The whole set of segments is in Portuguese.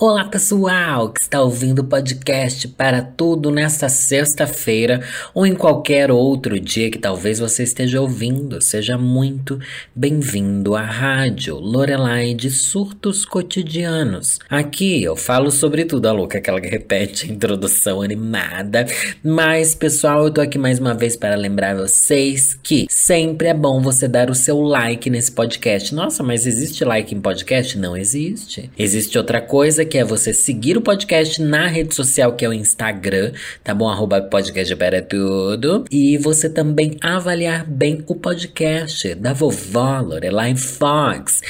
Olá pessoal que está ouvindo o podcast para tudo nesta sexta-feira ou em qualquer outro dia que talvez você esteja ouvindo. Seja muito bem-vindo à rádio Lorelai de Surtos Cotidianos. Aqui eu falo sobre tudo, a louca, aquela que repete a introdução animada. Mas pessoal, eu tô aqui mais uma vez para lembrar vocês que sempre é bom você dar o seu like nesse podcast. Nossa, mas existe like em podcast? Não existe. Existe outra coisa que é você seguir o podcast na rede social, que é o Instagram, tá bom? Arroba podcast para tudo. E você também avaliar bem o podcast da vovó Lorelai Fox.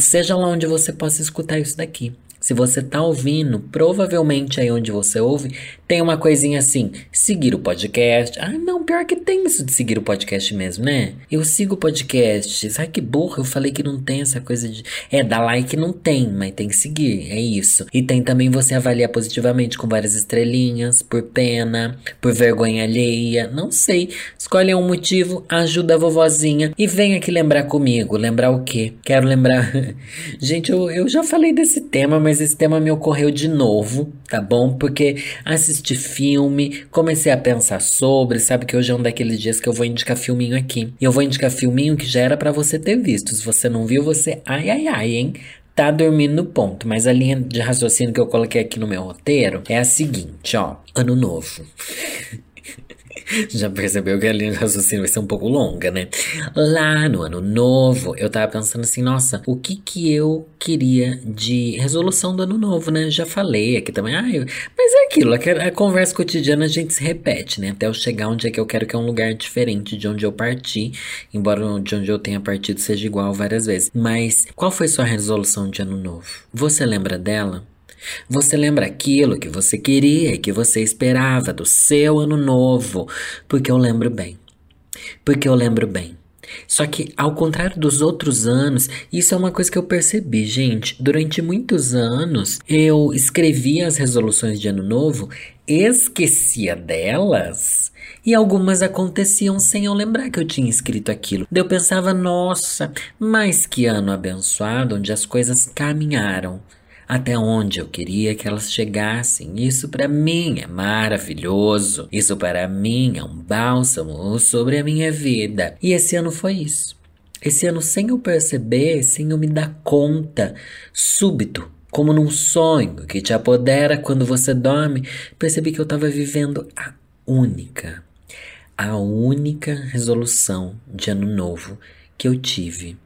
Seja lá onde você possa escutar isso daqui. Se você tá ouvindo, provavelmente aí onde você ouve, tem uma coisinha assim, seguir o podcast. Ah, não, pior que tem isso de seguir o podcast mesmo, né? Eu sigo o podcast. Ai, que burro, eu falei que não tem essa coisa de. É, dar like não tem, mas tem que seguir, é isso. E tem também você avaliar positivamente com várias estrelinhas, por pena, por vergonha alheia, não sei. Escolhe um motivo, ajuda a vovozinha e vem aqui lembrar comigo. Lembrar o quê? Quero lembrar. Gente, eu, eu já falei desse tema, mas esse tema me ocorreu de novo, tá bom? Porque assisti filme, comecei a pensar sobre, sabe que hoje é um daqueles dias que eu vou indicar filminho aqui. E eu vou indicar filminho que já era para você ter visto. Se você não viu, você ai ai ai, hein? tá dormindo no ponto, mas a linha de raciocínio que eu coloquei aqui no meu roteiro é a seguinte, ó. Ano novo. Já percebeu que a linha de raciocínio vai ser um pouco longa, né? Lá no ano novo, eu tava pensando assim, nossa, o que que eu queria de resolução do ano novo, né? Já falei aqui também, ah, eu... mas é aquilo, a conversa cotidiana a gente se repete, né? Até eu chegar onde é que eu quero que é um lugar diferente de onde eu parti, embora de onde eu tenha partido seja igual várias vezes. Mas qual foi sua resolução de ano novo? Você lembra dela? Você lembra aquilo que você queria e que você esperava do seu ano novo? Porque eu lembro bem. Porque eu lembro bem. Só que, ao contrário dos outros anos, isso é uma coisa que eu percebi, gente. Durante muitos anos, eu escrevia as resoluções de ano novo, esquecia delas. E algumas aconteciam sem eu lembrar que eu tinha escrito aquilo. Eu pensava, nossa, mas que ano abençoado, onde as coisas caminharam até onde eu queria que elas chegassem. Isso para mim é maravilhoso. Isso para mim é um bálsamo sobre a minha vida. E esse ano foi isso. Esse ano, sem eu perceber, sem eu me dar conta, súbito, como num sonho que te apodera quando você dorme, percebi que eu estava vivendo a única, a única resolução de ano novo que eu tive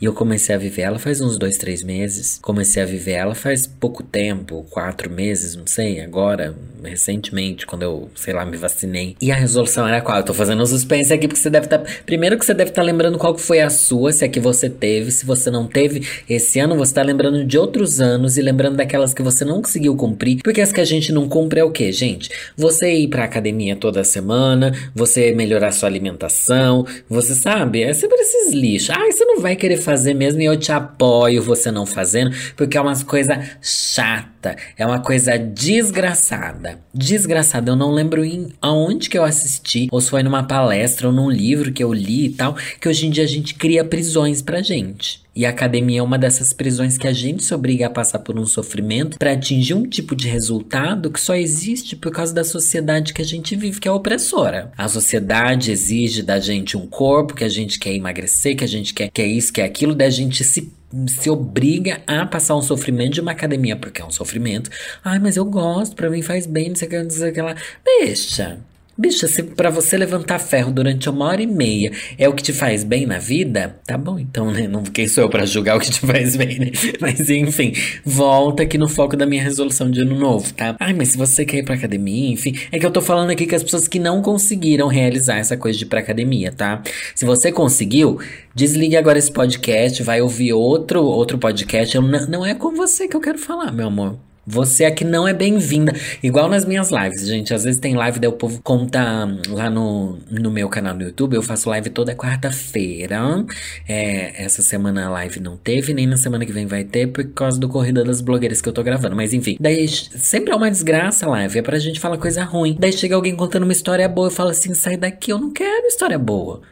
e eu comecei a viver ela faz uns dois, três meses. Comecei a viver ela faz pouco tempo, quatro meses, não sei, agora, recentemente, quando eu, sei lá, me vacinei. E a resolução era qual? Eu tô fazendo um suspense aqui porque você deve estar. Tá... Primeiro que você deve estar tá lembrando qual que foi a sua, se é que você teve. Se você não teve esse ano, você tá lembrando de outros anos e lembrando daquelas que você não conseguiu cumprir. Porque as que a gente não cumpre é o quê, gente? Você ir pra academia toda semana, você melhorar sua alimentação, você sabe? É sempre esses lixos. Ah, você não vai querer fazer mesmo e eu te apoio você não fazendo, porque é uma coisa chata, é uma coisa desgraçada. Desgraçada, eu não lembro em aonde que eu assisti, ou se foi numa palestra ou num livro que eu li e tal, que hoje em dia a gente cria prisões pra gente. E a academia é uma dessas prisões que a gente se obriga a passar por um sofrimento para atingir um tipo de resultado que só existe por causa da sociedade que a gente vive, que é opressora. A sociedade exige da gente um corpo que a gente quer emagrecer, que a gente quer, quer isso, quer aquilo, da gente se se obriga a passar um sofrimento de uma academia, porque é um sofrimento. Ai, mas eu gosto, para mim faz bem, não sei o que, não sei o que lá. Deixa. Bicho, se para você levantar ferro durante uma hora e meia é o que te faz bem na vida, tá bom então, né? Não, quem sou eu pra julgar o que te faz bem, né? Mas enfim, volta aqui no foco da minha resolução de ano novo, tá? Ai, mas se você quer ir pra academia, enfim, é que eu tô falando aqui que as pessoas que não conseguiram realizar essa coisa de ir pra academia, tá? Se você conseguiu, desligue agora esse podcast, vai ouvir outro, outro podcast. Eu, não é com você que eu quero falar, meu amor. Você aqui não é bem-vinda. Igual nas minhas lives, gente. Às vezes tem live, daí o povo conta lá no, no meu canal no YouTube. Eu faço live toda quarta-feira. É, essa semana a live não teve, nem na semana que vem vai ter, por causa do Corrida das Blogueiras que eu tô gravando. Mas enfim, daí sempre é uma desgraça a live. É pra gente falar coisa ruim. Daí chega alguém contando uma história boa. Eu falo assim: sai daqui, eu não quero história boa.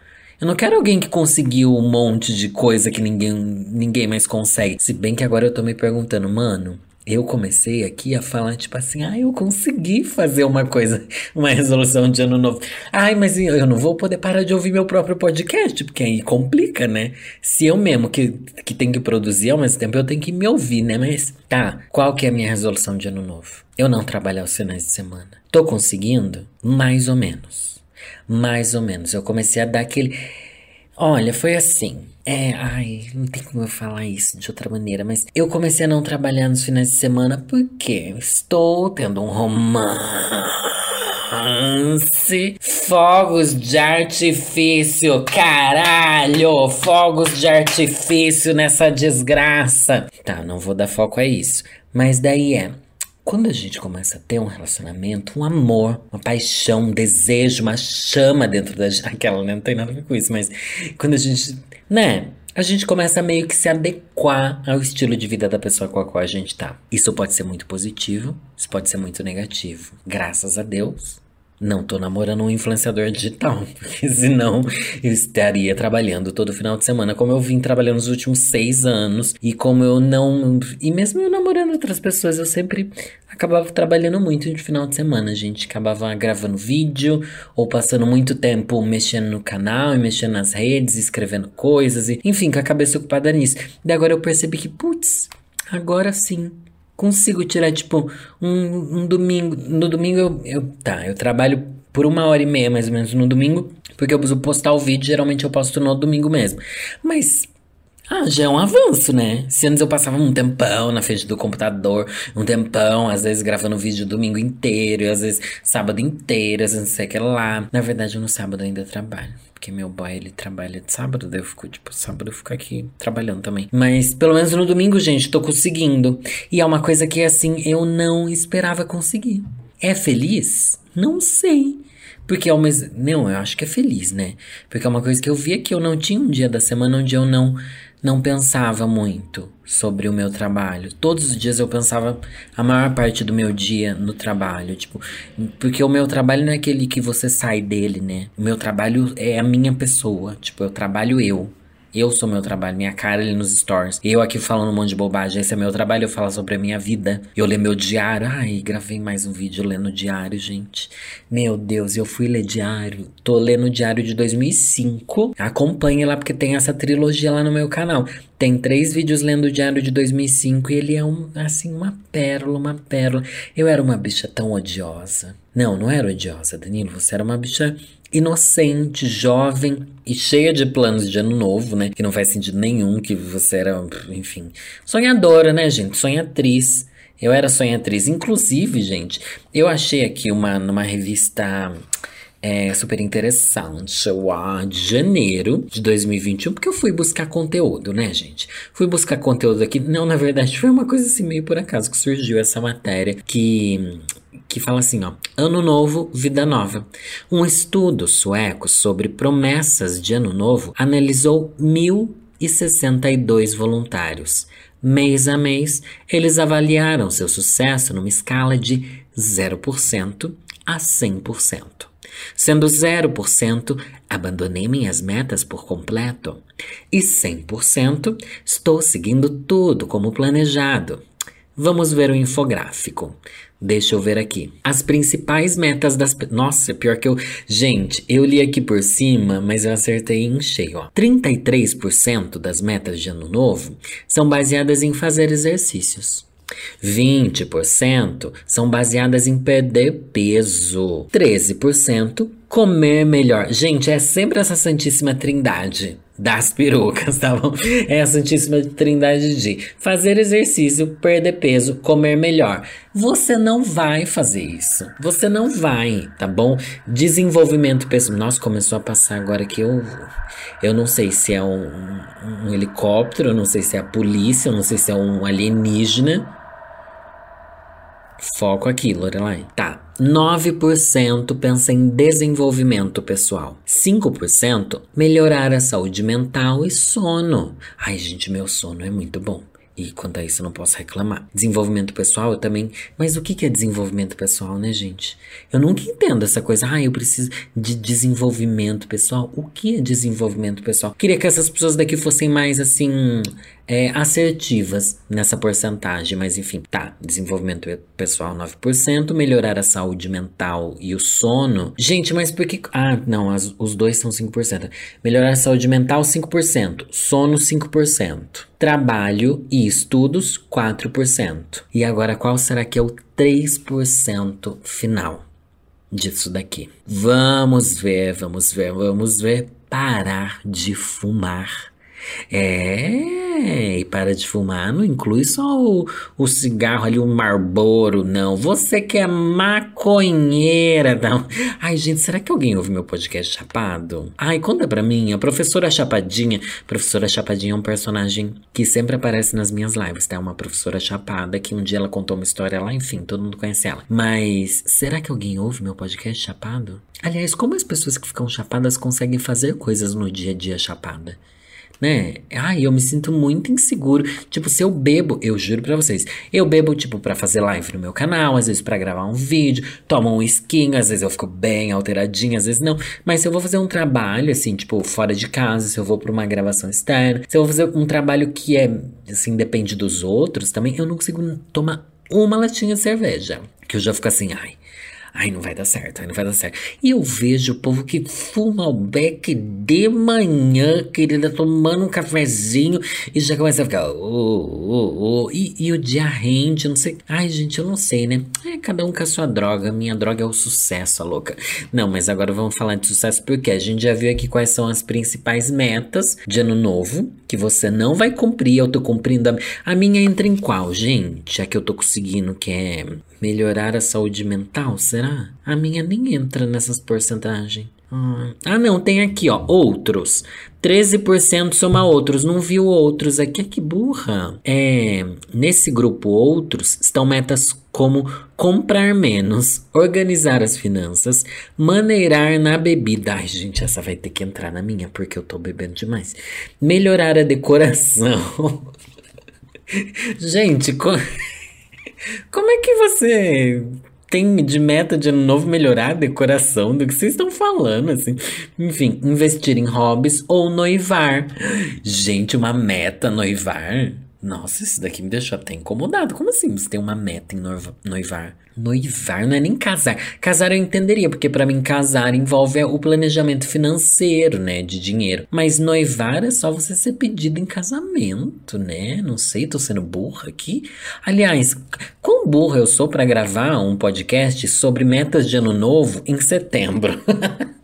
Eu não quero alguém que conseguiu um monte de coisa que ninguém, ninguém mais consegue. Se bem que agora eu tô me perguntando, mano, eu comecei aqui a falar, tipo assim, ah, eu consegui fazer uma coisa, uma resolução de ano novo. Ai, mas eu não vou poder parar de ouvir meu próprio podcast, porque aí complica, né? Se eu mesmo que, que tenho que produzir ao mesmo tempo, eu tenho que me ouvir, né? Mas tá, qual que é a minha resolução de ano novo? Eu não trabalhar os finais de semana. Tô conseguindo? Mais ou menos. Mais ou menos. Eu comecei a dar aquele. Olha, foi assim. É, ai, não tem como eu falar isso de outra maneira, mas eu comecei a não trabalhar nos finais de semana porque estou tendo um romance. Fogos de artifício, caralho! Fogos de artifício nessa desgraça. Tá, não vou dar foco a isso. Mas daí é. Quando a gente começa a ter um relacionamento, um amor, uma paixão, um desejo, uma chama dentro da gente. Aquela, né? Não tem nada a ver com isso, mas quando a gente né? A gente começa a meio que se adequar ao estilo de vida da pessoa com a qual a gente tá. Isso pode ser muito positivo, isso pode ser muito negativo. Graças a Deus, não tô namorando um influenciador digital, porque senão eu estaria trabalhando todo final de semana, como eu vim trabalhando nos últimos seis anos, e como eu não. E mesmo eu namorando outras pessoas, eu sempre acabava trabalhando muito no final de semana. Gente acabava gravando vídeo, ou passando muito tempo mexendo no canal, e mexendo nas redes, escrevendo coisas, e enfim, com a cabeça ocupada nisso. E agora eu percebi que, putz, agora sim consigo tirar, tipo, um, um domingo. No domingo eu, eu. Tá, eu trabalho por uma hora e meia mais ou menos no domingo, porque eu preciso postar o vídeo, geralmente eu posto no domingo mesmo. Mas ah, já é um avanço, né? Se antes eu passava um tempão na frente do computador, um tempão, às vezes gravando vídeo domingo inteiro, às vezes sábado inteiro, às vezes não sei o que lá. Na verdade, no sábado ainda trabalho. Porque meu boy, ele trabalha de sábado, daí eu fico, tipo, sábado eu fico aqui trabalhando também. Mas pelo menos no domingo, gente, tô conseguindo. E é uma coisa que, assim, eu não esperava conseguir. É feliz? Não sei. Porque ao mesmo. Não, eu acho que é feliz, né? Porque é uma coisa que eu via que eu não tinha um dia da semana onde eu não não pensava muito sobre o meu trabalho. Todos os dias eu pensava a maior parte do meu dia no trabalho, tipo, porque o meu trabalho não é aquele que você sai dele, né? O meu trabalho é a minha pessoa, tipo, eu trabalho eu. Eu sou meu trabalho, minha cara ali nos stories. Eu aqui falando um monte de bobagem. Esse é meu trabalho, eu falo sobre a minha vida. Eu ler meu diário. Ai, gravei mais um vídeo lendo diário, gente. Meu Deus, eu fui ler diário. Tô lendo diário de 2005. Acompanhe lá, porque tem essa trilogia lá no meu canal. Tem três vídeos lendo o diário de 2005 e ele é um, assim, uma pérola, uma pérola. Eu era uma bicha tão odiosa. Não, não era odiosa, Danilo. Você era uma bicha inocente, jovem e cheia de planos de ano novo, né? Que não faz sentido nenhum que você era, enfim, sonhadora, né, gente? Sonhatriz. Eu era sonhatriz. Inclusive, gente, eu achei aqui uma numa revista é, super interessante, lá de janeiro de 2021, porque eu fui buscar conteúdo, né, gente? Fui buscar conteúdo aqui. Não, na verdade, foi uma coisa assim meio por acaso que surgiu essa matéria que que fala assim, ó, Ano Novo, Vida Nova. Um estudo sueco sobre promessas de Ano Novo analisou 1.062 voluntários. Mês a mês, eles avaliaram seu sucesso numa escala de 0% a 100%. Sendo 0%, abandonei minhas metas por completo. E 100%, estou seguindo tudo como planejado. Vamos ver o infográfico. Deixa eu ver aqui. As principais metas das. Nossa, pior que eu. Gente, eu li aqui por cima, mas eu acertei em cheio. Ó. 33% das metas de ano novo são baseadas em fazer exercícios. 20% são baseadas em perder peso. 13% comer melhor. Gente, é sempre essa santíssima trindade das perucas, tá bom? É a santíssima trindade de fazer exercício, perder peso, comer melhor. Você não vai fazer isso. Você não vai, tá bom? Desenvolvimento pessoal. Nossa, começou a passar agora que eu eu não sei se é um, um, um helicóptero, eu não sei se é a polícia, eu não sei se é um alienígena. Foco aqui, Lorelai. Tá. 9% pensa em desenvolvimento pessoal. 5% melhorar a saúde mental e sono. Ai, gente, meu sono é muito bom. E quanto a isso, eu não posso reclamar. Desenvolvimento pessoal, eu também. Mas o que é desenvolvimento pessoal, né, gente? Eu nunca entendo essa coisa. Ah, eu preciso de desenvolvimento pessoal. O que é desenvolvimento pessoal? Queria que essas pessoas daqui fossem mais assim é, assertivas nessa porcentagem, mas enfim, tá. Desenvolvimento pessoal 9%, melhorar a saúde mental e o sono. Gente, mas por que. Ah, não, as, os dois são 5%. Melhorar a saúde mental, 5%. Sono, 5%. Trabalho e estudos, 4%. E agora, qual será que é o 3% final disso daqui? Vamos ver, vamos ver, vamos ver. Parar de fumar. É, e para de fumar não inclui só o, o cigarro ali, o Marlboro, não. Você que é maconheira, não. Ai, gente, será que alguém ouve meu podcast chapado? Ai, conta pra mim, a professora Chapadinha. Professora Chapadinha é um personagem que sempre aparece nas minhas lives, tá? Uma professora chapada que um dia ela contou uma história lá, enfim, todo mundo conhece ela. Mas será que alguém ouve meu podcast chapado? Aliás, como as pessoas que ficam chapadas conseguem fazer coisas no dia a dia chapada? Né? Ai, eu me sinto muito inseguro. Tipo, se eu bebo, eu juro pra vocês, eu bebo, tipo, pra fazer live no meu canal, às vezes para gravar um vídeo, tomo um skin, às vezes eu fico bem alteradinha, às vezes não. Mas se eu vou fazer um trabalho, assim, tipo, fora de casa, se eu vou pra uma gravação externa, se eu vou fazer um trabalho que é, assim, depende dos outros também, eu não consigo tomar uma latinha de cerveja. Que eu já fico assim, ai. Ai, não vai dar certo, ai, não vai dar certo. E eu vejo o povo que fuma o beck de manhã, querida, tomando um cafezinho e já começa a ficar. Oh, oh, e, e o dia rende, não sei. Ai, gente, eu não sei, né? É cada um com a sua droga. Minha droga é o sucesso, a louca. Não, mas agora vamos falar de sucesso porque a gente já viu aqui quais são as principais metas de ano novo que você não vai cumprir. Eu tô cumprindo. A, a minha entra em qual, gente? A que eu tô conseguindo, que é melhorar a saúde mental, será? A minha nem entra nessas porcentagens. Ah, ah não, tem aqui, ó, outros. 13% soma outros, não viu outros aqui, que burra. É, nesse grupo outros estão metas como comprar menos, organizar as finanças, maneirar na bebida. Ai, gente, essa vai ter que entrar na minha porque eu tô bebendo demais. Melhorar a decoração. gente, co... como é que você tem de meta de ano novo melhorar a decoração do que vocês estão falando, assim. Enfim, investir em hobbies ou noivar. Gente, uma meta noivar? Nossa, isso daqui me deixou até incomodado. Como assim você tem uma meta em noivar? Noivar não é nem casar. Casar eu entenderia, porque para mim casar envolve o planejamento financeiro, né, de dinheiro. Mas noivar é só você ser pedido em casamento, né? Não sei, tô sendo burra aqui. Aliás, quão burra eu sou para gravar um podcast sobre metas de ano novo em setembro?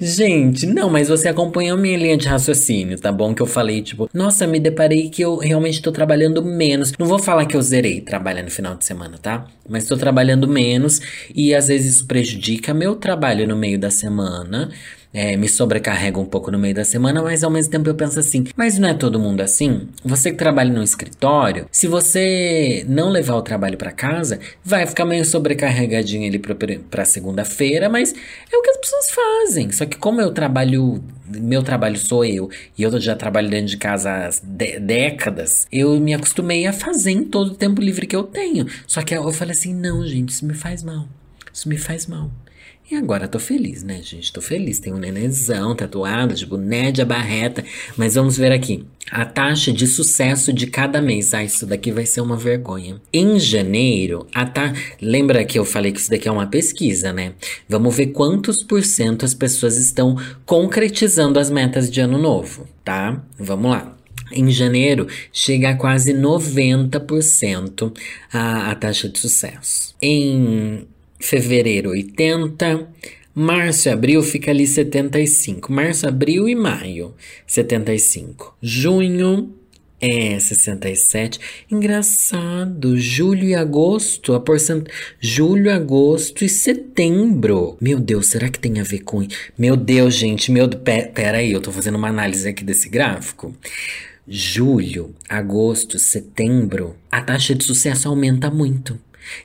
Gente, não, mas você acompanhou minha linha de raciocínio, tá bom? Que eu falei, tipo, nossa, me deparei que eu realmente tô trabalhando menos. Não vou falar que eu zerei trabalhar no final de semana, tá? Mas tô trabalhando menos e às vezes isso prejudica meu trabalho no meio da semana é, me sobrecarrega um pouco no meio da semana, mas ao mesmo tempo eu penso assim, mas não é todo mundo assim? Você que trabalha no escritório, se você não levar o trabalho para casa, vai ficar meio sobrecarregadinho ali para segunda-feira, mas é o que as pessoas fazem. Só que como eu trabalho, meu trabalho sou eu, e eu já trabalho dentro de casa há décadas, eu me acostumei a fazer em todo o tempo livre que eu tenho. Só que eu falei assim, não, gente, isso me faz mal. Isso me faz mal. E agora tô feliz, né, gente? Tô feliz. Tem um nenenzão tatuado, tipo Nédia Barreta. Mas vamos ver aqui. A taxa de sucesso de cada mês. Ah, isso daqui vai ser uma vergonha. Em janeiro, a ta... lembra que eu falei que isso daqui é uma pesquisa, né? Vamos ver quantos por cento as pessoas estão concretizando as metas de ano novo, tá? Vamos lá. Em janeiro, chega a quase 90% a, a taxa de sucesso. Em fevereiro 80, março e abril fica ali 75, março, abril e maio 75, junho é 67. Engraçado, julho e agosto, a porcent... julho, agosto e setembro. Meu Deus, será que tem a ver com Meu Deus, gente, meu pera aí, eu tô fazendo uma análise aqui desse gráfico. julho, agosto, setembro, a taxa de sucesso aumenta muito.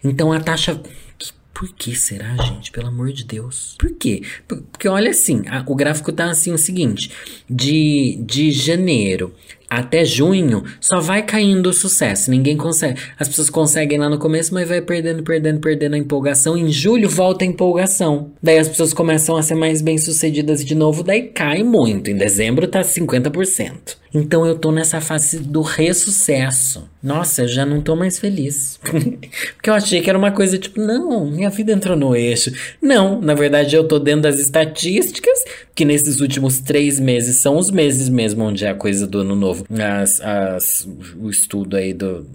Então a taxa por que será, gente? Pelo amor de Deus. Por quê? Porque olha assim, a, o gráfico tá assim o seguinte: de, de janeiro até junho, só vai caindo o sucesso. Ninguém consegue. As pessoas conseguem lá no começo, mas vai perdendo, perdendo, perdendo a empolgação. Em julho volta a empolgação. Daí as pessoas começam a ser mais bem-sucedidas de novo, daí cai muito. Em dezembro tá 50%. Então eu tô nessa fase do ressucesso. Nossa, eu já não tô mais feliz. Porque eu achei que era uma coisa tipo, não, minha vida entrou no eixo. Não, na verdade eu tô dentro das estatísticas, que nesses últimos três meses são os meses mesmo onde é a coisa do ano novo. As, as, o estudo aí do,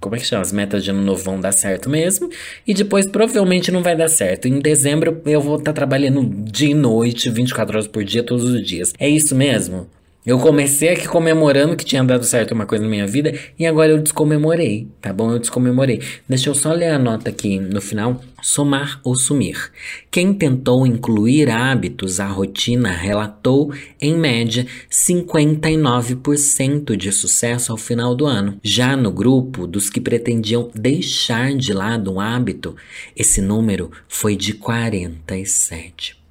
como é que chama? As metas de ano novo vão dar certo mesmo. E depois provavelmente não vai dar certo. Em dezembro eu vou estar tá trabalhando dia e noite, 24 horas por dia, todos os dias. É isso mesmo? Eu comecei aqui comemorando que tinha dado certo uma coisa na minha vida e agora eu descomemorei, tá bom? Eu descomemorei. Deixa eu só ler a nota aqui no final. Somar ou sumir. Quem tentou incluir hábitos à rotina relatou, em média, 59% de sucesso ao final do ano. Já no grupo dos que pretendiam deixar de lado um hábito, esse número foi de 47%.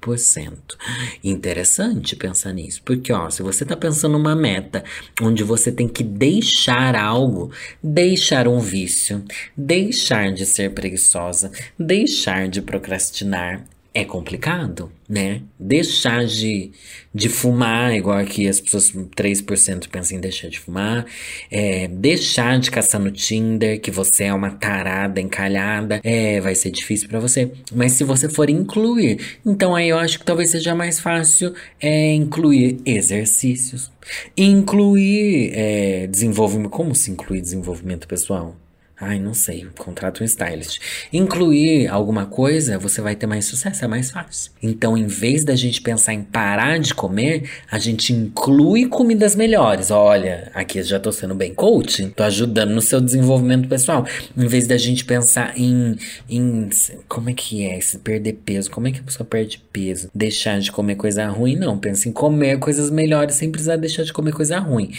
Interessante pensar nisso, porque ó, se você está pensando numa meta onde você tem que deixar algo, deixar um vício, deixar de ser preguiçosa, deixar de procrastinar, é complicado, né? Deixar de, de fumar, igual aqui as pessoas, 3% pensam em deixar de fumar, é, deixar de caçar no Tinder, que você é uma tarada encalhada, é, vai ser difícil para você. Mas se você for incluir, então aí eu acho que talvez seja mais fácil é, incluir exercícios, incluir é, desenvolvimento. Como se inclui desenvolvimento pessoal? Ai, não sei, contrata um stylist. Incluir alguma coisa, você vai ter mais sucesso, é mais fácil. Então, em vez da gente pensar em parar de comer, a gente inclui comidas melhores. Olha, aqui eu já tô sendo bem coach, tô ajudando no seu desenvolvimento pessoal. Em vez da gente pensar em, em como é que é perder peso, como é que a pessoa perde peso? Deixar de comer coisa ruim, não. Pensa em comer coisas melhores sem precisar deixar de comer coisa ruim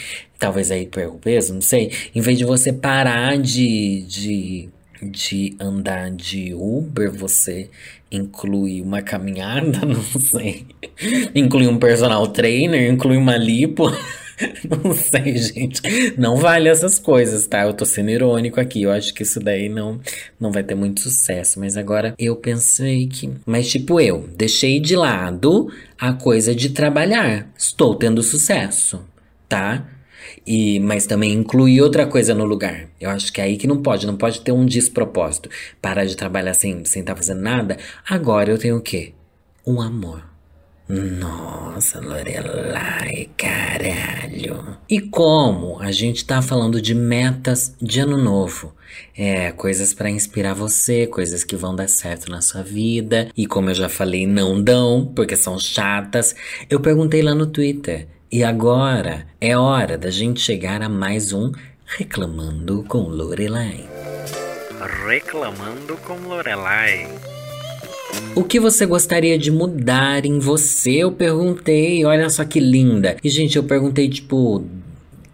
talvez aí perca o peso, não sei. Em vez de você parar de, de, de andar de Uber, você inclui uma caminhada, não sei. inclui um personal trainer, inclui uma lipo. Não sei, gente. Não vale essas coisas, tá? Eu tô sendo irônico aqui. Eu acho que isso daí não, não vai ter muito sucesso. Mas agora eu pensei que. Mas, tipo, eu deixei de lado a coisa de trabalhar. Estou tendo sucesso, tá? E, mas também incluir outra coisa no lugar. Eu acho que é aí que não pode, não pode ter um despropósito. Parar de trabalhar sem sem estar tá fazendo nada. Agora eu tenho o quê? Um amor. Nossa, Lorelai, caralho. E como a gente tá falando de metas de ano novo? É, coisas para inspirar você, coisas que vão dar certo na sua vida. E como eu já falei, não dão, porque são chatas. Eu perguntei lá no Twitter. E agora é hora da gente chegar a mais um Reclamando com Lorelai. Reclamando com Lorelai. O que você gostaria de mudar em você? Eu perguntei, olha só que linda. E, gente, eu perguntei, tipo,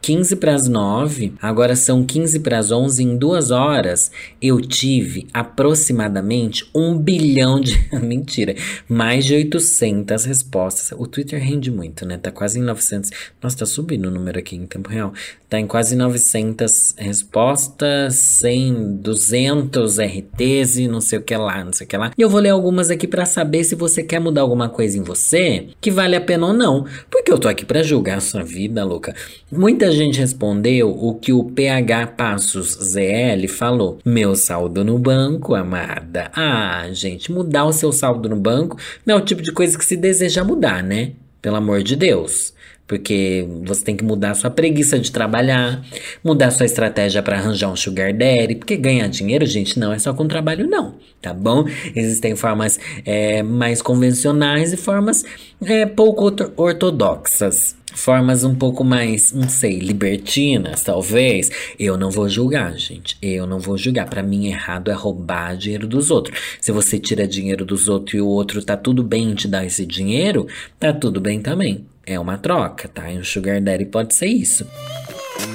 15 para as 9, agora são 15 para as 11, em duas horas eu tive aproximadamente um bilhão de. Mentira, mais de 800 respostas. O Twitter rende muito, né? Tá quase em 900. Nossa, tá subindo o número aqui em tempo real. Tá em quase 900 respostas, 100, 200 RTs e não sei o que lá, não sei o que lá. E eu vou ler algumas aqui para saber se você quer mudar alguma coisa em você que vale a pena ou não. Porque eu tô aqui para julgar a sua vida, louca. Muita gente respondeu o que o PH Passos ZL falou. Meu saldo no banco, amada. Ah, gente, mudar o seu saldo no banco não é o tipo de coisa que se deseja mudar, né? Pelo amor de Deus. Porque você tem que mudar sua preguiça de trabalhar, mudar sua estratégia para arranjar um sugar daddy, porque ganhar dinheiro, gente, não é só com trabalho, não, tá bom? Existem formas é, mais convencionais e formas é, pouco ortodoxas formas um pouco mais, não sei, libertinas, talvez, eu não vou julgar, gente. Eu não vou julgar. Para mim, errado é roubar dinheiro dos outros. Se você tira dinheiro dos outros e o outro tá tudo bem em te dar esse dinheiro, tá tudo bem também. É uma troca, tá? E um sugar daddy pode ser isso.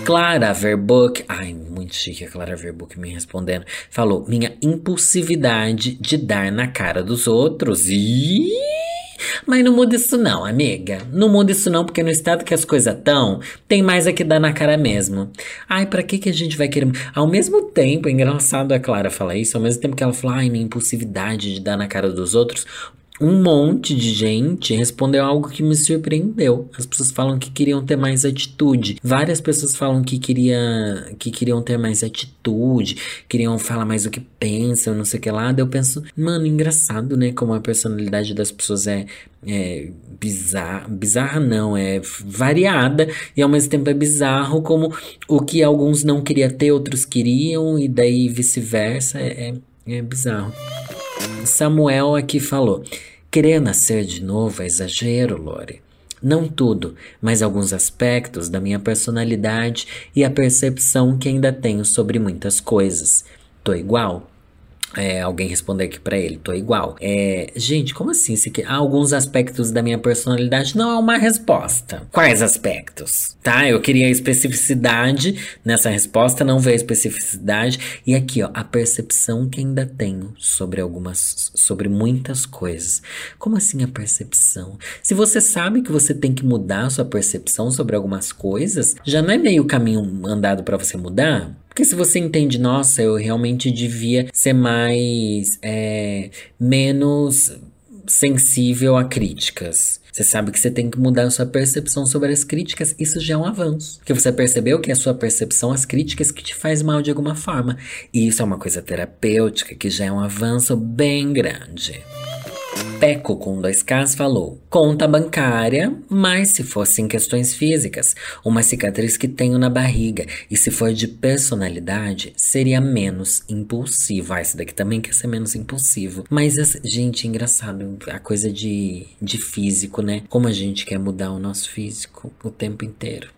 Clara Verbook, ai, muito chique a Clara Verbook me respondendo, falou: minha impulsividade de dar na cara dos outros. E mas não muda isso não, amiga. Não muda isso não, porque no estado que as coisas estão, tem mais a que dar na cara mesmo. Ai, pra que que a gente vai querer... Ao mesmo tempo, é engraçado a Clara falar isso, ao mesmo tempo que ela fala, ai, minha impulsividade de dar na cara dos outros, um monte de gente respondeu algo que me surpreendeu. As pessoas falam que queriam ter mais atitude. Várias pessoas falam que, queria, que queriam ter mais atitude, queriam falar mais o que pensam, não sei o que lá. Daí eu penso, mano, engraçado, né? Como a personalidade das pessoas é, é bizarra. Bizarra não, é variada e ao mesmo tempo é bizarro, como o que alguns não queriam ter, outros queriam, e daí vice-versa. É, é, é bizarro. Samuel aqui falou: Querer nascer de novo é exagero, Lore. Não tudo, mas alguns aspectos da minha personalidade e a percepção que ainda tenho sobre muitas coisas. Tô igual? É, alguém responder aqui para ele, tô igual. É, gente, como assim? Se, há alguns aspectos da minha personalidade não há uma resposta. Quais aspectos? Tá? Eu queria especificidade nessa resposta, não veio especificidade. E aqui, ó, a percepção que ainda tenho sobre algumas, sobre muitas coisas. Como assim a percepção? Se você sabe que você tem que mudar a sua percepção sobre algumas coisas, já não é meio caminho andado para você mudar? Porque se você entende, nossa, eu realmente devia ser mais. É, menos sensível a críticas. Você sabe que você tem que mudar a sua percepção sobre as críticas, isso já é um avanço. Porque você percebeu que a sua percepção, as críticas que te faz mal de alguma forma. E isso é uma coisa terapêutica que já é um avanço bem grande. Peco com dois Ks falou: conta bancária, mas se fossem questões físicas, uma cicatriz que tenho na barriga, e se for de personalidade, seria menos impulsivo. Ah, esse daqui também quer ser menos impulsivo. Mas, gente, engraçado, a coisa de, de físico, né? Como a gente quer mudar o nosso físico o tempo inteiro.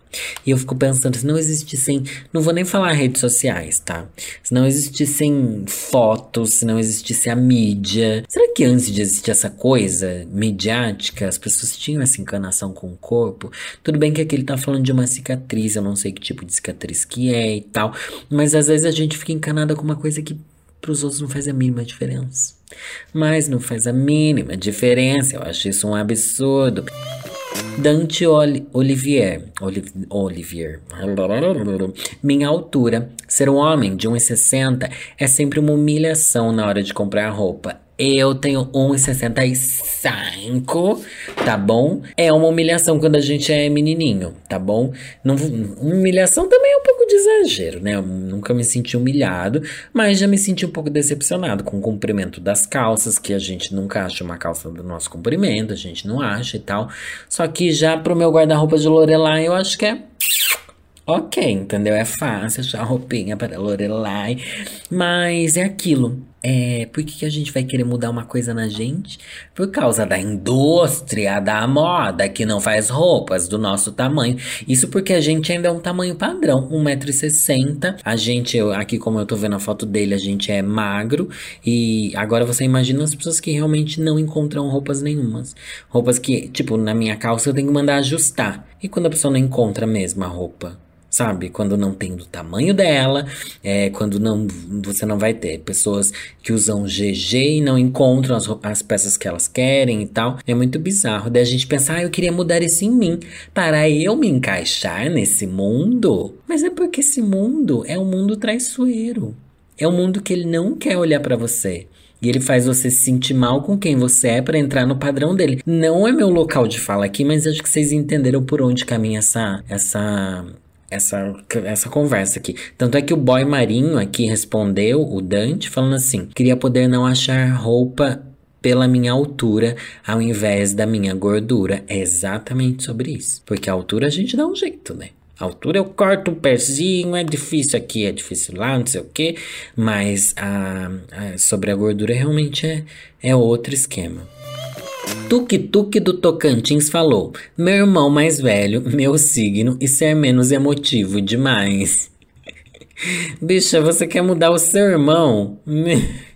E eu fico pensando, se não existissem, não vou nem falar redes sociais, tá? Se não existissem fotos, se não existisse a mídia, será que antes de existir essa coisa midiática, as pessoas tinham essa encanação com o corpo? Tudo bem que aqui ele tá falando de uma cicatriz, eu não sei que tipo de cicatriz que é e tal, mas às vezes a gente fica encanada com uma coisa que pros outros não faz a mínima diferença. Mas não faz a mínima diferença, eu acho isso um absurdo. Dante Olivier, Olivier. Minha altura. Ser um homem de 1,60 é sempre uma humilhação na hora de comprar roupa. Eu tenho 1,65, tá bom? É uma humilhação quando a gente é menininho, tá bom? Não, humilhação também é um pouco de exagero, né? Eu nunca me senti humilhado, mas já me senti um pouco decepcionado com o comprimento das calças, que a gente nunca acha uma calça do nosso comprimento, a gente não acha e tal. Só que já pro meu guarda-roupa de Lorelai, eu acho que é ok, entendeu? É fácil achar roupinha para Lorelai, mas é aquilo. É, por que, que a gente vai querer mudar uma coisa na gente? Por causa da indústria da moda que não faz roupas do nosso tamanho. Isso porque a gente ainda é um tamanho padrão, 1,60m. A gente, aqui como eu tô vendo a foto dele, a gente é magro. E agora você imagina as pessoas que realmente não encontram roupas nenhumas. Roupas que, tipo, na minha calça eu tenho que mandar ajustar. E quando a pessoa não encontra a roupa? Sabe? Quando não tem do tamanho dela, é, quando não você não vai ter pessoas que usam GG e não encontram as, as peças que elas querem e tal. É muito bizarro. Daí a gente pensar, ah, eu queria mudar isso em mim para eu me encaixar nesse mundo. Mas é porque esse mundo é um mundo traiçoeiro. É um mundo que ele não quer olhar para você. E ele faz você se sentir mal com quem você é para entrar no padrão dele. Não é meu local de fala aqui, mas acho que vocês entenderam por onde caminha essa essa essa, essa conversa aqui. Tanto é que o boy marinho aqui respondeu, o Dante, falando assim: queria poder não achar roupa pela minha altura ao invés da minha gordura. É exatamente sobre isso. Porque a altura a gente dá um jeito, né? A altura eu corto um pezinho, é difícil aqui, é difícil lá, não sei o que. Mas a, a, sobre a gordura realmente é, é outro esquema. Tuk-tuk do Tocantins falou: Meu irmão mais velho, meu signo e ser menos emotivo demais. Bicha, você quer mudar o seu irmão?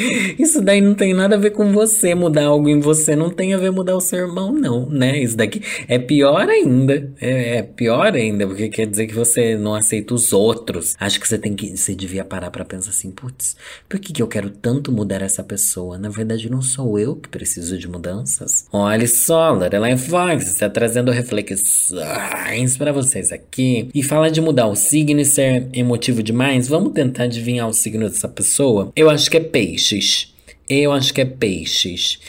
Isso daí não tem nada a ver com você mudar algo em você, não tem a ver mudar o seu irmão, não, né? Isso daqui é pior ainda. É, é pior ainda, porque quer dizer que você não aceita os outros. Acho que você tem que. Você devia parar pra pensar assim, putz, por que, que eu quero tanto mudar essa pessoa? Na verdade, não sou eu que preciso de mudanças. Olha só, Lorelai Fox está trazendo reflexões para vocês aqui. E fala de mudar o signo e ser emotivo demais. Vamos tentar adivinhar o signo dessa pessoa? Eu acho que é peixes. Eu acho que é peixes.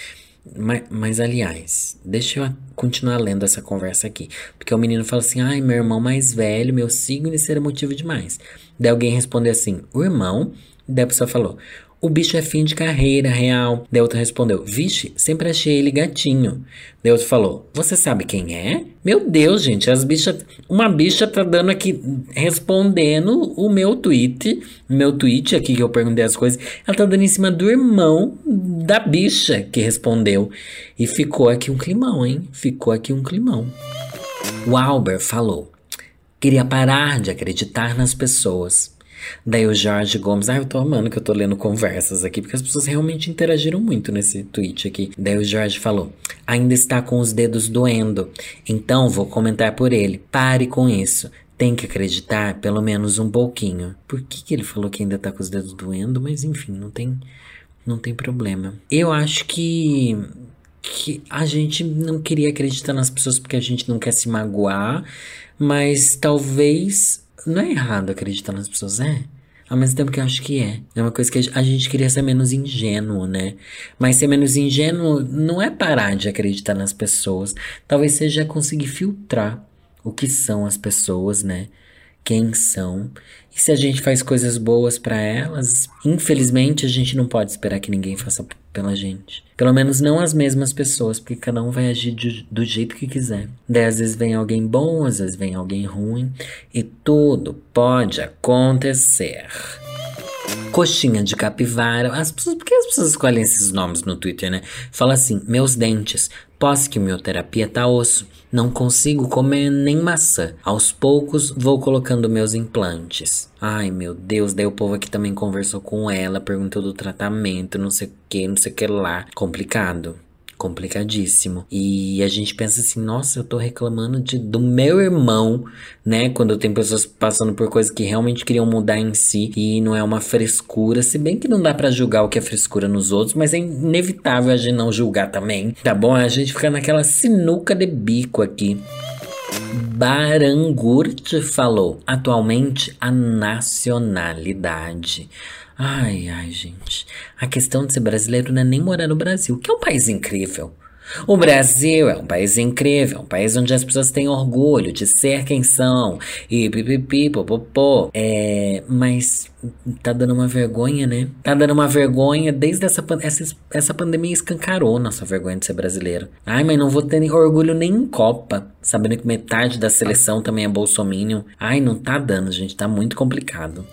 Mas, mas, aliás, deixa eu continuar lendo essa conversa aqui. Porque o menino fala assim: ai, meu irmão mais velho, meu signo e ser emotivo demais. Daí alguém responde assim: o irmão. Daí a pessoa falou: o bicho é fim de carreira, real. Outra respondeu: Vixe, sempre achei ele gatinho. Outro falou: Você sabe quem é? Meu Deus, gente, as bichas. Uma bicha tá dando aqui, respondendo o meu tweet. Meu tweet aqui que eu perguntei as coisas. Ela tá dando em cima do irmão da bicha que respondeu. E ficou aqui um climão, hein? Ficou aqui um climão. O Albert falou: Queria parar de acreditar nas pessoas. Daí o Jorge Gomes, ah, eu tô amando que eu tô lendo conversas aqui, porque as pessoas realmente interagiram muito nesse tweet aqui. Daí o Jorge falou: ainda está com os dedos doendo, então vou comentar por ele. Pare com isso. Tem que acreditar pelo menos um pouquinho. Por que, que ele falou que ainda tá com os dedos doendo? Mas enfim, não tem, não tem problema. Eu acho que que a gente não queria acreditar nas pessoas porque a gente não quer se magoar, mas talvez não é errado acreditar nas pessoas, é? Ao mesmo tempo que eu acho que é. É uma coisa que a gente queria ser menos ingênuo, né? Mas ser menos ingênuo não é parar de acreditar nas pessoas. Talvez seja conseguir filtrar o que são as pessoas, né? Quem são. E se a gente faz coisas boas para elas, infelizmente a gente não pode esperar que ninguém faça pela gente. Pelo menos não as mesmas pessoas, porque cada um vai agir de, do jeito que quiser. Daí às vezes vem alguém bom, às vezes vem alguém ruim, e tudo pode acontecer. Coxinha de capivara. As pessoas, por que as pessoas escolhem esses nomes no Twitter, né? Fala assim: meus dentes, pós-quimioterapia tá osso. Não consigo comer nem maçã. Aos poucos vou colocando meus implantes. Ai meu Deus, daí o povo aqui também conversou com ela, perguntou do tratamento, não sei o que, não sei o que lá. Complicado complicadíssimo. E a gente pensa assim, nossa, eu tô reclamando de, do meu irmão, né? Quando tem pessoas passando por coisas que realmente queriam mudar em si e não é uma frescura, se bem que não dá para julgar o que é frescura nos outros, mas é inevitável a gente não julgar também, tá bom? A gente fica naquela sinuca de bico aqui. Barangurt falou: atualmente a nacionalidade. Ai, ai, gente. A questão de ser brasileiro não é nem morar no Brasil, que é um país incrível. O Brasil é um país incrível, um país onde as pessoas têm orgulho de ser quem são. E pipipi, popopô. É, mas tá dando uma vergonha, né? Tá dando uma vergonha desde essa, essa, essa pandemia escancarou nossa vergonha de ser brasileiro. Ai, mas não vou ter orgulho nem em Copa, sabendo que metade da seleção também é bolsominion. Ai, não tá dando, gente, tá muito complicado.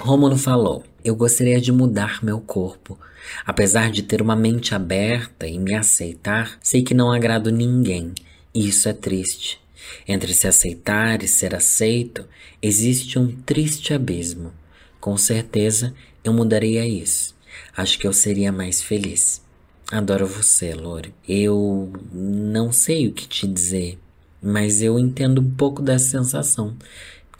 Rômulo falou: Eu gostaria de mudar meu corpo. Apesar de ter uma mente aberta e me aceitar, sei que não agrado ninguém. E isso é triste. Entre se aceitar e ser aceito, existe um triste abismo. Com certeza eu mudaria isso. Acho que eu seria mais feliz. Adoro você, Lore. Eu não sei o que te dizer, mas eu entendo um pouco dessa sensação.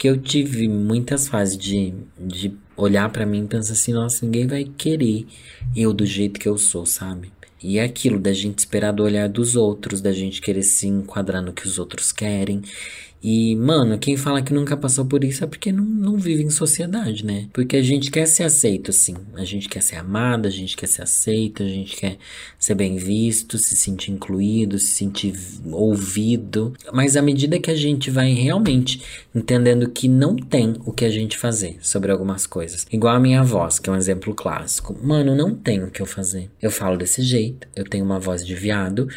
Porque eu tive muitas fases de, de olhar para mim e pensar assim, nossa, ninguém vai querer eu do jeito que eu sou, sabe? E é aquilo da gente esperar do olhar dos outros, da gente querer se enquadrar no que os outros querem. E, mano, quem fala que nunca passou por isso é porque não, não vive em sociedade, né? Porque a gente quer ser aceito, assim. A gente quer ser amado, a gente quer ser aceito, a gente quer ser bem visto, se sentir incluído, se sentir ouvido. Mas à medida que a gente vai realmente entendendo que não tem o que a gente fazer sobre algumas coisas. Igual a minha voz, que é um exemplo clássico. Mano, não tem o que eu fazer. Eu falo desse jeito, eu tenho uma voz de viado.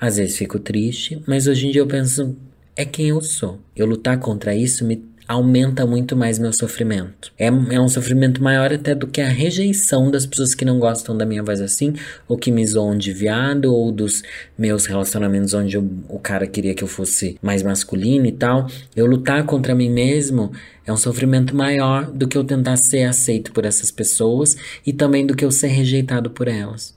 Às vezes fico triste, mas hoje em dia eu penso, é quem eu sou. Eu lutar contra isso me aumenta muito mais meu sofrimento. É, é um sofrimento maior até do que a rejeição das pessoas que não gostam da minha voz assim, ou que me zoam de viado, ou dos meus relacionamentos onde eu, o cara queria que eu fosse mais masculino e tal. Eu lutar contra mim mesmo é um sofrimento maior do que eu tentar ser aceito por essas pessoas e também do que eu ser rejeitado por elas.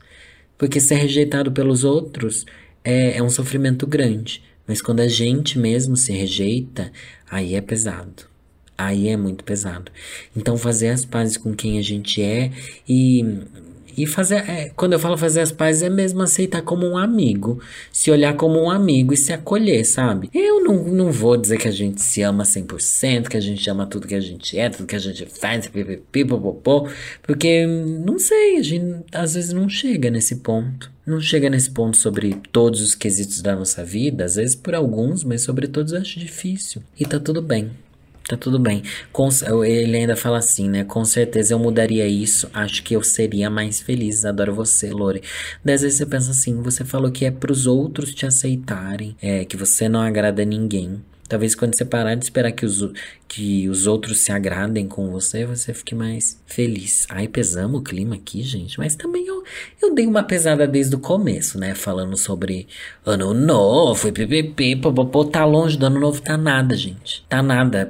Porque ser rejeitado pelos outros é, é um sofrimento grande. Mas quando a gente mesmo se rejeita, aí é pesado. Aí é muito pesado. Então fazer as pazes com quem a gente é e e fazer, é, quando eu falo fazer as pazes, é mesmo aceitar como um amigo. Se olhar como um amigo e se acolher, sabe? Eu não, não vou dizer que a gente se ama 100%, que a gente ama tudo que a gente é, tudo que a gente faz, pipipipopopô, porque, não sei, a gente às vezes não chega nesse ponto. Não chega nesse ponto sobre todos os quesitos da nossa vida, às vezes por alguns, mas sobre todos eu acho difícil. E tá tudo bem. Tá tudo bem. Com, ele ainda fala assim, né? Com certeza eu mudaria isso. Acho que eu seria mais feliz. Adoro você, Lore. Dez vezes você pensa assim: você falou que é pros outros te aceitarem, é que você não agrada ninguém. Talvez quando você parar de esperar que os, que os outros se agradem com você, você fique mais feliz. Ai, pesamos o clima aqui, gente. Mas também eu, eu dei uma pesada desde o começo, né? Falando sobre ano novo, pipipi, popopô. Tá longe do ano novo, tá nada, gente. Tá nada.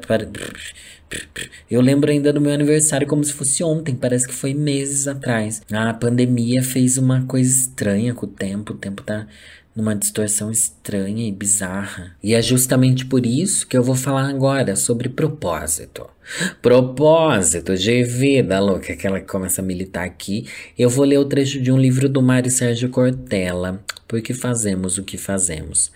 Eu lembro ainda do meu aniversário como se fosse ontem, parece que foi meses atrás. A pandemia fez uma coisa estranha com o tempo, o tempo tá numa distorção estranha e bizarra. E é justamente por isso que eu vou falar agora sobre propósito. Propósito de vida, louca, que começa a militar aqui. Eu vou ler o trecho de um livro do Mário Sérgio Cortella, Porque Fazemos o que Fazemos.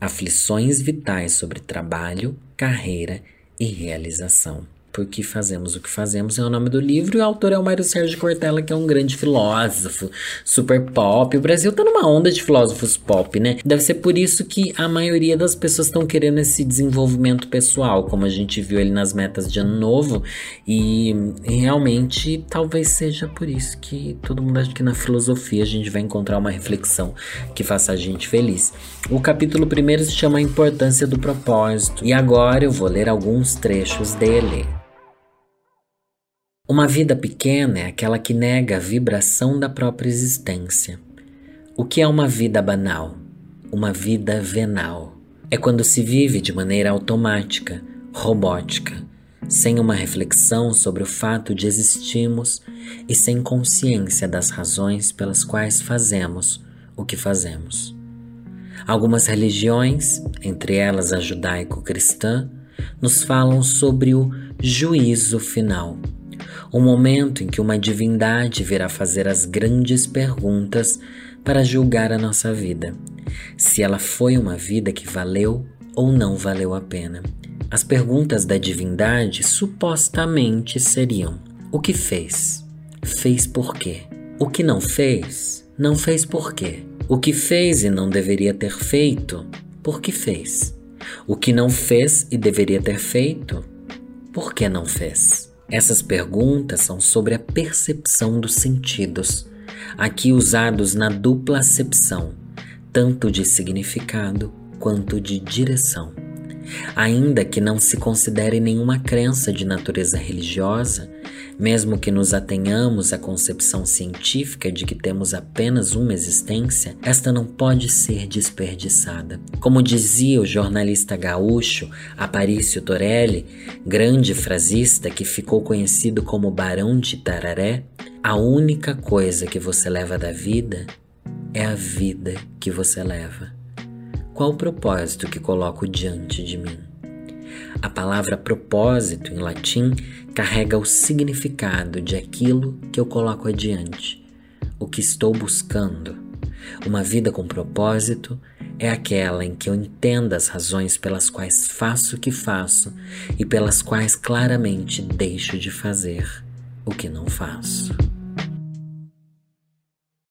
Aflições vitais sobre trabalho, carreira e realização. Por que fazemos o que fazemos é o nome do livro e o autor é o Mário Sérgio Cortella, que é um grande filósofo, super pop. O Brasil tá numa onda de filósofos pop, né? Deve ser por isso que a maioria das pessoas estão querendo esse desenvolvimento pessoal, como a gente viu ele nas metas de ano novo. E realmente talvez seja por isso que todo mundo acha que na filosofia a gente vai encontrar uma reflexão que faça a gente feliz. O capítulo primeiro se chama A Importância do Propósito. E agora eu vou ler alguns trechos dele. Uma vida pequena é aquela que nega a vibração da própria existência. O que é uma vida banal? Uma vida venal. É quando se vive de maneira automática, robótica, sem uma reflexão sobre o fato de existirmos e sem consciência das razões pelas quais fazemos o que fazemos. Algumas religiões, entre elas a judaico-cristã, nos falam sobre o juízo final o momento em que uma divindade virá fazer as grandes perguntas para julgar a nossa vida, se ela foi uma vida que valeu ou não valeu a pena. As perguntas da divindade supostamente seriam: o que fez? Fez por quê? O que não fez? Não fez por quê? O que fez e não deveria ter feito? Por que fez? O que não fez e deveria ter feito? Por que não fez? Essas perguntas são sobre a percepção dos sentidos, aqui usados na dupla acepção, tanto de significado quanto de direção. Ainda que não se considere nenhuma crença de natureza religiosa, mesmo que nos atenhamos à concepção científica de que temos apenas uma existência, esta não pode ser desperdiçada. Como dizia o jornalista gaúcho Aparício Torelli, grande frasista que ficou conhecido como Barão de Tararé, a única coisa que você leva da vida é a vida que você leva. Qual o propósito que coloco diante de mim? A palavra propósito em latim carrega o significado de aquilo que eu coloco adiante, o que estou buscando. Uma vida com propósito é aquela em que eu entenda as razões pelas quais faço o que faço e pelas quais claramente deixo de fazer o que não faço.